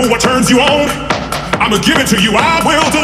know what turns you on. I'ma give it to you, I will.